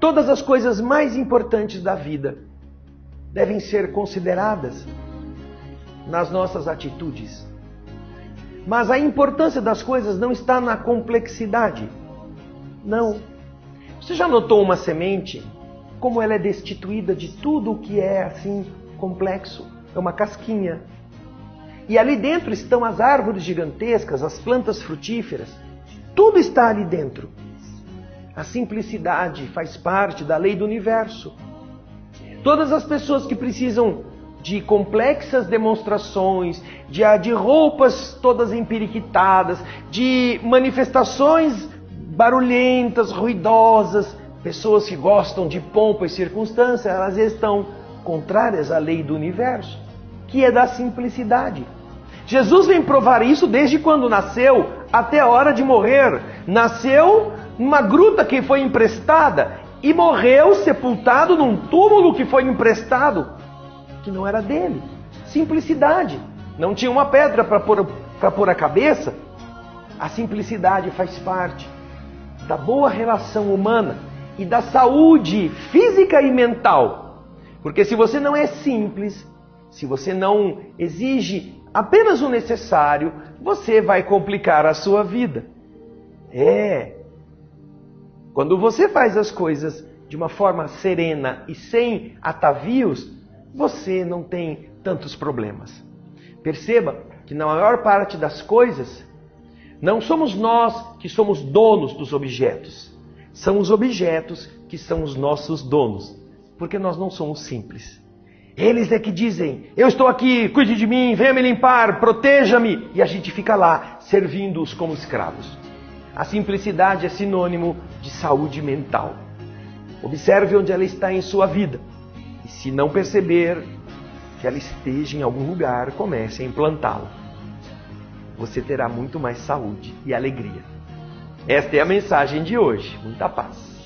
Todas as coisas mais importantes da vida devem ser consideradas nas nossas atitudes. Mas a importância das coisas não está na complexidade. Não. Você já notou uma semente? Como ela é destituída de tudo o que é assim complexo? É uma casquinha. E ali dentro estão as árvores gigantescas, as plantas frutíferas. Tudo está ali dentro. A simplicidade faz parte da lei do universo. Todas as pessoas que precisam de complexas demonstrações, de, de roupas todas empiriquitadas, de manifestações barulhentas, ruidosas, pessoas que gostam de pompa e circunstância, elas estão contrárias à lei do universo, que é da simplicidade. Jesus vem provar isso desde quando nasceu até a hora de morrer. Nasceu numa gruta que foi emprestada e morreu sepultado num túmulo que foi emprestado, que não era dele. Simplicidade. Não tinha uma pedra para pôr, pôr a cabeça. A simplicidade faz parte da boa relação humana e da saúde física e mental. Porque se você não é simples, se você não exige apenas o necessário, você vai complicar a sua vida. É. Quando você faz as coisas de uma forma serena e sem atavios, você não tem tantos problemas. Perceba que na maior parte das coisas não somos nós que somos donos dos objetos. São os objetos que são os nossos donos. Porque nós não somos simples. Eles é que dizem: Eu estou aqui, cuide de mim, venha me limpar, proteja-me. E a gente fica lá, servindo-os como escravos. A simplicidade é sinônimo de saúde mental. Observe onde ela está em sua vida. E se não perceber que ela esteja em algum lugar, comece a implantá-la você terá muito mais saúde e alegria. Esta é a mensagem de hoje. Muita paz.